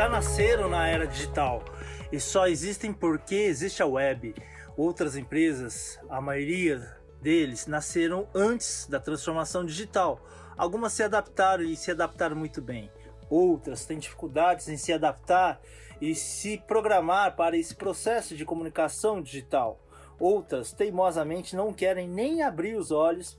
já nasceram na era digital e só existem porque existe a web. Outras empresas, a maioria deles, nasceram antes da transformação digital. Algumas se adaptaram e se adaptaram muito bem. Outras têm dificuldades em se adaptar e se programar para esse processo de comunicação digital. Outras teimosamente não querem nem abrir os olhos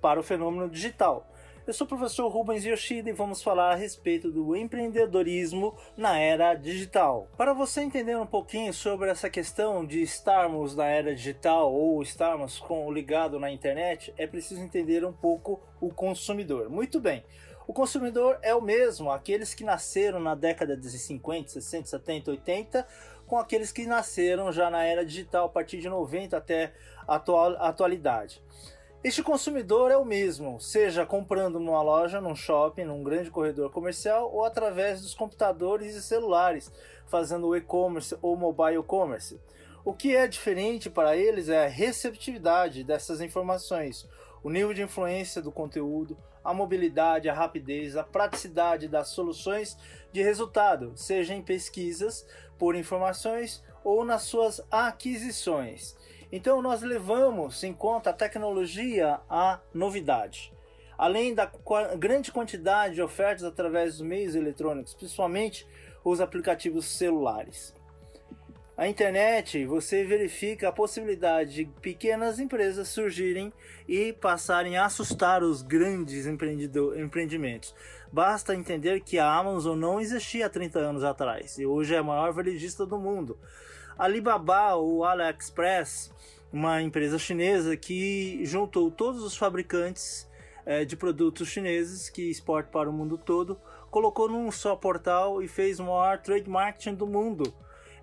para o fenômeno digital. Eu sou o professor Rubens Yoshida e vamos falar a respeito do empreendedorismo na era digital. Para você entender um pouquinho sobre essa questão de estarmos na era digital ou estarmos com ligado na internet, é preciso entender um pouco o consumidor. Muito bem. O consumidor é o mesmo, aqueles que nasceram na década de 50, 60, 70, 80, com aqueles que nasceram já na era digital a partir de 90 até a atual, atualidade. Este consumidor é o mesmo, seja comprando numa loja, num shopping, num grande corredor comercial ou através dos computadores e celulares, fazendo e-commerce ou mobile commerce. O que é diferente para eles é a receptividade dessas informações, o nível de influência do conteúdo, a mobilidade, a rapidez, a praticidade das soluções de resultado, seja em pesquisas por informações ou nas suas aquisições. Então nós levamos em conta a tecnologia à novidade. Além da grande quantidade de ofertas através dos meios eletrônicos, principalmente os aplicativos celulares. A internet, você verifica a possibilidade de pequenas empresas surgirem e passarem a assustar os grandes empreendimentos. Basta entender que a Amazon não existia há 30 anos atrás e hoje é a maior varejista do mundo. Alibaba ou AliExpress, uma empresa chinesa que juntou todos os fabricantes é, de produtos chineses que exportam para o mundo todo, colocou num só portal e fez o maior trade marketing do mundo.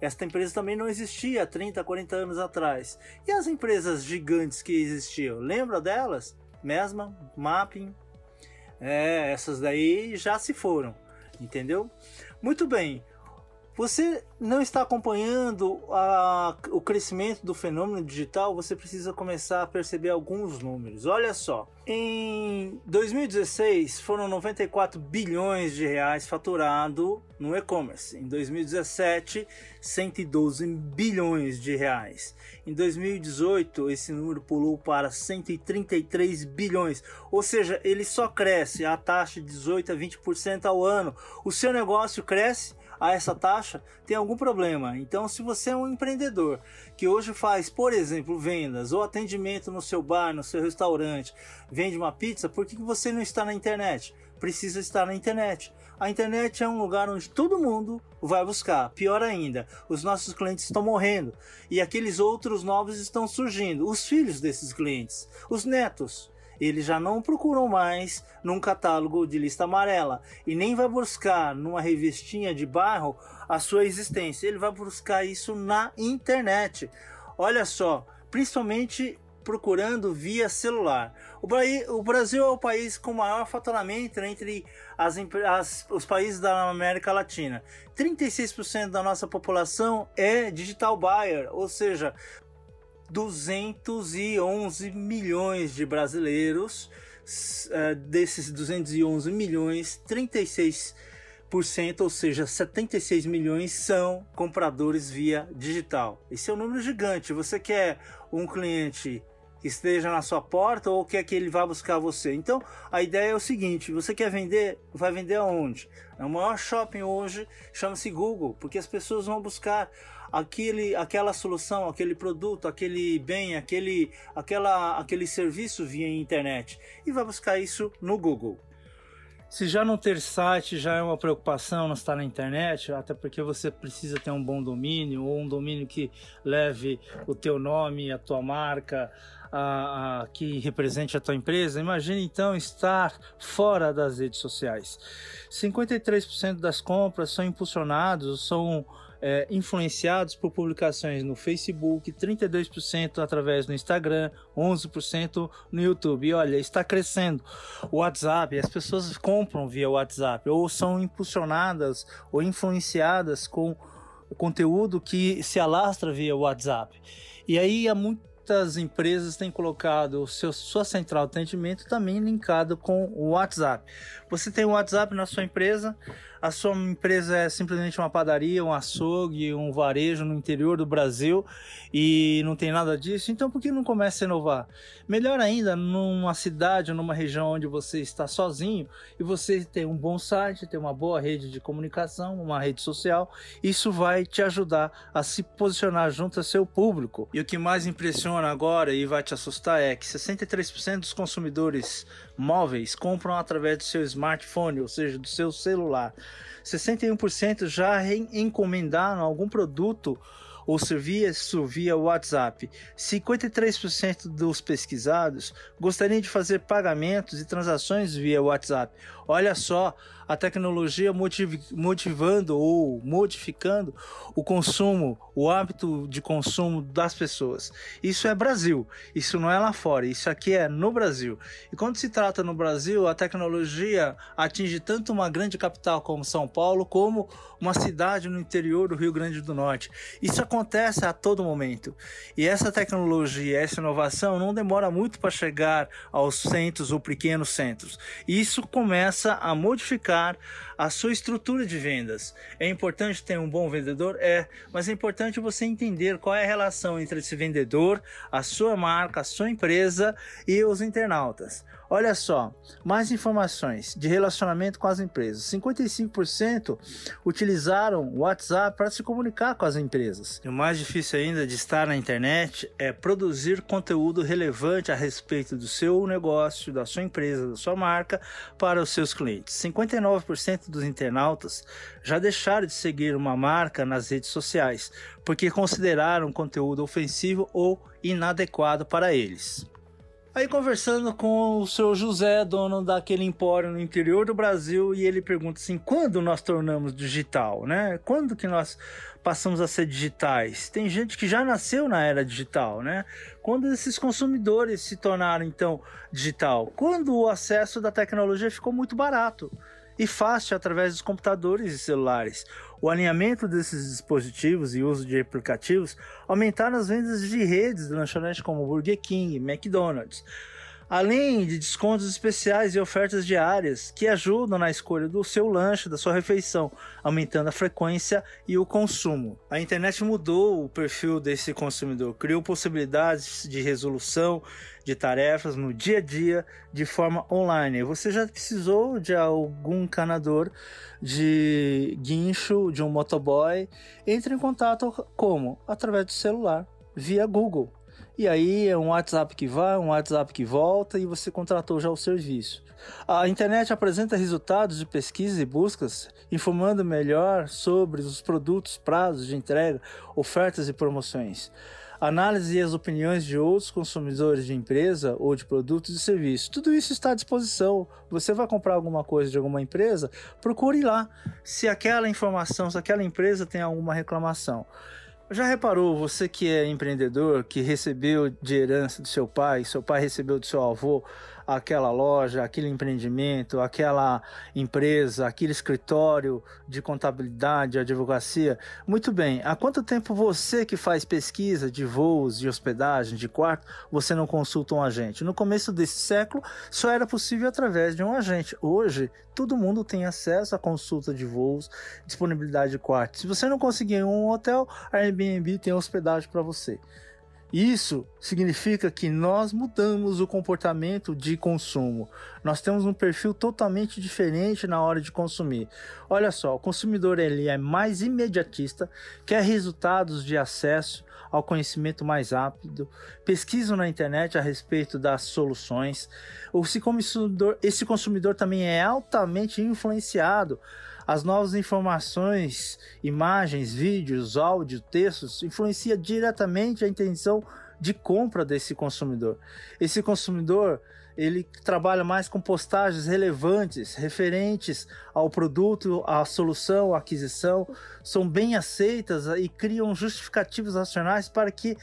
Esta empresa também não existia há 30, 40 anos atrás. E as empresas gigantes que existiam, lembra delas? Mesma, Mapping, é, essas daí já se foram, entendeu? Muito bem, você não está acompanhando a, o crescimento do fenômeno digital, você precisa começar a perceber alguns números. Olha só, em 2016 foram 94 bilhões de reais faturado no e-commerce. Em 2017, 112 bilhões de reais. Em 2018, esse número pulou para 133 bilhões. Ou seja, ele só cresce a taxa de 18 a 20% ao ano. O seu negócio cresce a essa taxa, tem algum problema. Então, se você é um empreendedor que hoje faz, por exemplo, vendas ou atendimento no seu bar, no seu restaurante, vende uma pizza, por que você não está na internet? Precisa estar na internet. A internet é um lugar onde todo mundo vai buscar. Pior ainda, os nossos clientes estão morrendo e aqueles outros novos estão surgindo. Os filhos desses clientes, os netos ele já não procuram mais num catálogo de lista amarela e nem vai buscar numa revistinha de bairro a sua existência. Ele vai buscar isso na internet. Olha só, principalmente procurando via celular. O Brasil é o país com maior faturamento entre as, as, os países da América Latina. 36% da nossa população é digital buyer, ou seja, 211 milhões de brasileiros. Uh, desses 211 milhões, 36%, ou seja, 76 milhões são compradores via digital. Esse é um número gigante. Você quer um cliente esteja na sua porta ou quer que ele vá buscar você. Então, a ideia é o seguinte: você quer vender, vai vender aonde? É o maior shopping hoje chama-se Google, porque as pessoas vão buscar aquele, aquela solução, aquele produto, aquele bem, aquele, aquela, aquele serviço via internet e vai buscar isso no Google. Se já não ter site já é uma preocupação não estar na internet, até porque você precisa ter um bom domínio ou um domínio que leve o teu nome, a tua marca, a, a, que represente a tua empresa. Imagine então estar fora das redes sociais. 53% das compras são impulsionados, são é, influenciados por publicações no Facebook, 32% através do Instagram, 11% no YouTube. E olha, está crescendo. O WhatsApp, as pessoas compram via WhatsApp ou são impulsionadas ou influenciadas com conteúdo que se alastra via WhatsApp. E aí há muito muitas empresas têm colocado seu, sua central de atendimento também linkado com o WhatsApp. Você tem o WhatsApp na sua empresa, a sua empresa é simplesmente uma padaria, um açougue, um varejo no interior do Brasil e não tem nada disso, então por que não começa a inovar? Melhor ainda, numa cidade, numa região onde você está sozinho e você tem um bom site, tem uma boa rede de comunicação, uma rede social, isso vai te ajudar a se posicionar junto ao seu público. E o que mais impressiona agora e vai te assustar é que 63% dos consumidores móveis compram através do seu smartphone, ou seja, do seu celular. 61% já encomendaram algum produto ou serviço via WhatsApp. 53% dos pesquisados gostariam de fazer pagamentos e transações via WhatsApp. Olha só a tecnologia motiv motivando ou modificando o consumo, o hábito de consumo das pessoas. Isso é Brasil, isso não é lá fora, isso aqui é no Brasil. E quando se trata no Brasil, a tecnologia atinge tanto uma grande capital como São Paulo, como uma cidade no interior do Rio Grande do Norte. Isso acontece a todo momento. E essa tecnologia, essa inovação não demora muito para chegar aos centros ou pequenos centros. Isso começa a modificar a sua estrutura de vendas. É importante ter um bom vendedor? É, mas é importante você entender qual é a relação entre esse vendedor, a sua marca, a sua empresa e os internautas. Olha só, mais informações de relacionamento com as empresas. 55% utilizaram o WhatsApp para se comunicar com as empresas. E o mais difícil ainda de estar na internet é produzir conteúdo relevante a respeito do seu negócio, da sua empresa, da sua marca para os seus clientes. 59% dos internautas já deixaram de seguir uma marca nas redes sociais porque consideraram conteúdo ofensivo ou inadequado para eles. Aí conversando com o seu José, dono daquele empório no interior do Brasil, e ele pergunta assim: quando nós tornamos digital, né? Quando que nós passamos a ser digitais? Tem gente que já nasceu na era digital, né? Quando esses consumidores se tornaram então digital? Quando o acesso da tecnologia ficou muito barato e fácil através dos computadores e celulares. O alinhamento desses dispositivos e uso de aplicativos aumentaram as vendas de redes de lanchonete como Burger King, McDonald's além de descontos especiais e ofertas diárias que ajudam na escolha do seu lanche, da sua refeição, aumentando a frequência e o consumo. A internet mudou o perfil desse consumidor, criou possibilidades de resolução de tarefas no dia a dia de forma online. Você já precisou de algum canador de guincho, de um motoboy? Entre em contato como? Através do celular, via Google. E aí é um WhatsApp que vai, um WhatsApp que volta e você contratou já o serviço. A internet apresenta resultados de pesquisas e buscas, informando melhor sobre os produtos, prazos de entrega, ofertas e promoções. Análise e as opiniões de outros consumidores de empresa ou de produtos e serviços. Tudo isso está à disposição. Você vai comprar alguma coisa de alguma empresa? Procure lá se aquela informação, se aquela empresa tem alguma reclamação. Já reparou, você que é empreendedor, que recebeu de herança do seu pai, seu pai recebeu do seu avô, aquela loja, aquele empreendimento, aquela empresa, aquele escritório de contabilidade, advocacia. Muito bem, há quanto tempo você que faz pesquisa de voos, de hospedagem, de quarto, você não consulta um agente? No começo desse século, só era possível através de um agente. Hoje, todo mundo tem acesso à consulta de voos, disponibilidade de quarto. Se você não conseguir um hotel, a Airbnb tem hospedagem para você. Isso significa que nós mudamos o comportamento de consumo. Nós temos um perfil totalmente diferente na hora de consumir. Olha só, o consumidor ele é mais imediatista, quer resultados de acesso ao conhecimento mais rápido, pesquisa na internet a respeito das soluções. Esse consumidor, esse consumidor também é altamente influenciado as novas informações, imagens, vídeos, áudio, textos influencia diretamente a intenção de compra desse consumidor. Esse consumidor ele trabalha mais com postagens relevantes, referentes ao produto, à solução, à aquisição, são bem aceitas e criam justificativos racionais para que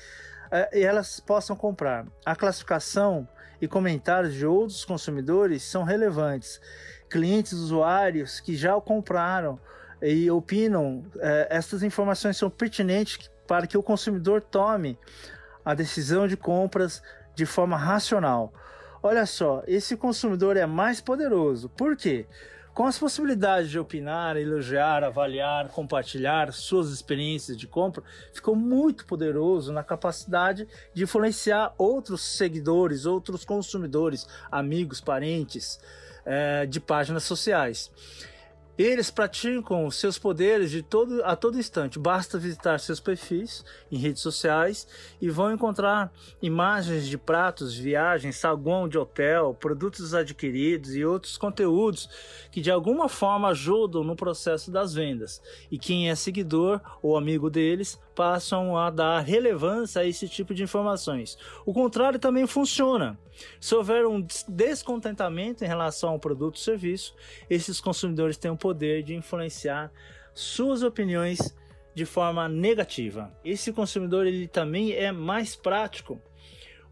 eh, elas possam comprar. A classificação e comentários de outros consumidores são relevantes clientes, usuários que já o compraram e opinam, é, essas informações são pertinentes para que o consumidor tome a decisão de compras de forma racional. Olha só, esse consumidor é mais poderoso. Por quê? Com as possibilidades de opinar, elogiar, avaliar, compartilhar suas experiências de compra, ficou muito poderoso na capacidade de influenciar outros seguidores, outros consumidores, amigos, parentes é, de páginas sociais. Eles praticam seus poderes de todo, a todo instante. Basta visitar seus perfis em redes sociais e vão encontrar imagens de pratos, viagens, saguão de hotel, produtos adquiridos e outros conteúdos que de alguma forma ajudam no processo das vendas. E quem é seguidor ou amigo deles passam a dar relevância a esse tipo de informações. O contrário também funciona. Se houver um descontentamento em relação ao produto ou serviço, esses consumidores têm o poder de influenciar suas opiniões de forma negativa. Esse consumidor ele também é mais prático.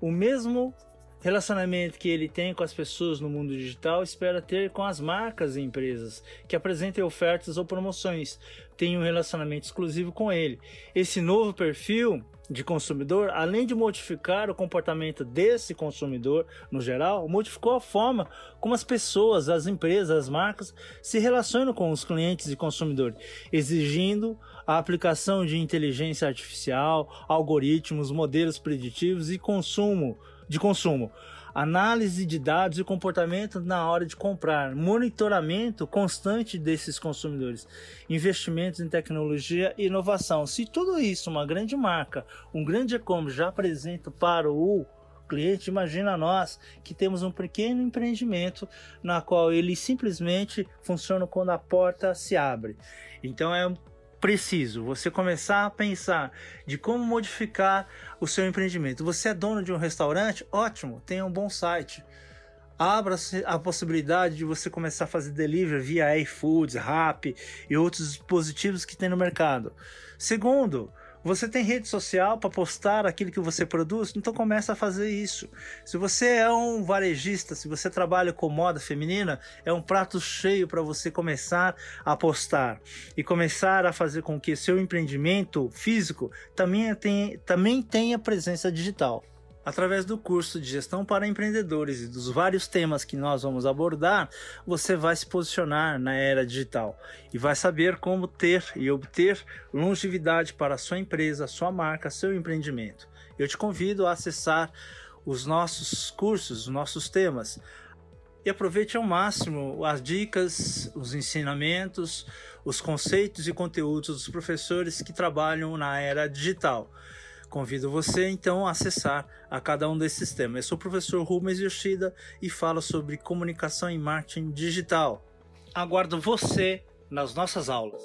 O mesmo relacionamento que ele tem com as pessoas no mundo digital, espera ter com as marcas e empresas que apresentem ofertas ou promoções, tem um relacionamento exclusivo com ele. Esse novo perfil de consumidor, além de modificar o comportamento desse consumidor no geral, modificou a forma como as pessoas, as empresas, as marcas se relacionam com os clientes e consumidores, exigindo a aplicação de inteligência artificial, algoritmos, modelos preditivos e consumo de consumo, análise de dados e comportamento na hora de comprar, monitoramento constante desses consumidores, investimentos em tecnologia e inovação. Se tudo isso uma grande marca, um grande e-commerce já apresenta para o cliente, imagina nós que temos um pequeno empreendimento na qual ele simplesmente funciona quando a porta se abre. Então é preciso você começar a pensar de como modificar o seu empreendimento. Você é dono de um restaurante? Ótimo, tenha um bom site. Abra a possibilidade de você começar a fazer delivery via iFoods, Rappi e outros dispositivos que tem no mercado. Segundo, você tem rede social para postar aquilo que você produz? Então começa a fazer isso. Se você é um varejista, se você trabalha com moda feminina, é um prato cheio para você começar a postar e começar a fazer com que seu empreendimento físico também tenha, também tenha presença digital. Através do curso de gestão para empreendedores e dos vários temas que nós vamos abordar, você vai se posicionar na era digital e vai saber como ter e obter longevidade para a sua empresa, sua marca, seu empreendimento. Eu te convido a acessar os nossos cursos, os nossos temas e aproveite ao máximo as dicas, os ensinamentos, os conceitos e conteúdos dos professores que trabalham na era digital. Convido você então a acessar a cada um desses temas. Eu sou o professor Rubens Yoshida e falo sobre comunicação e marketing digital. Aguardo você nas nossas aulas.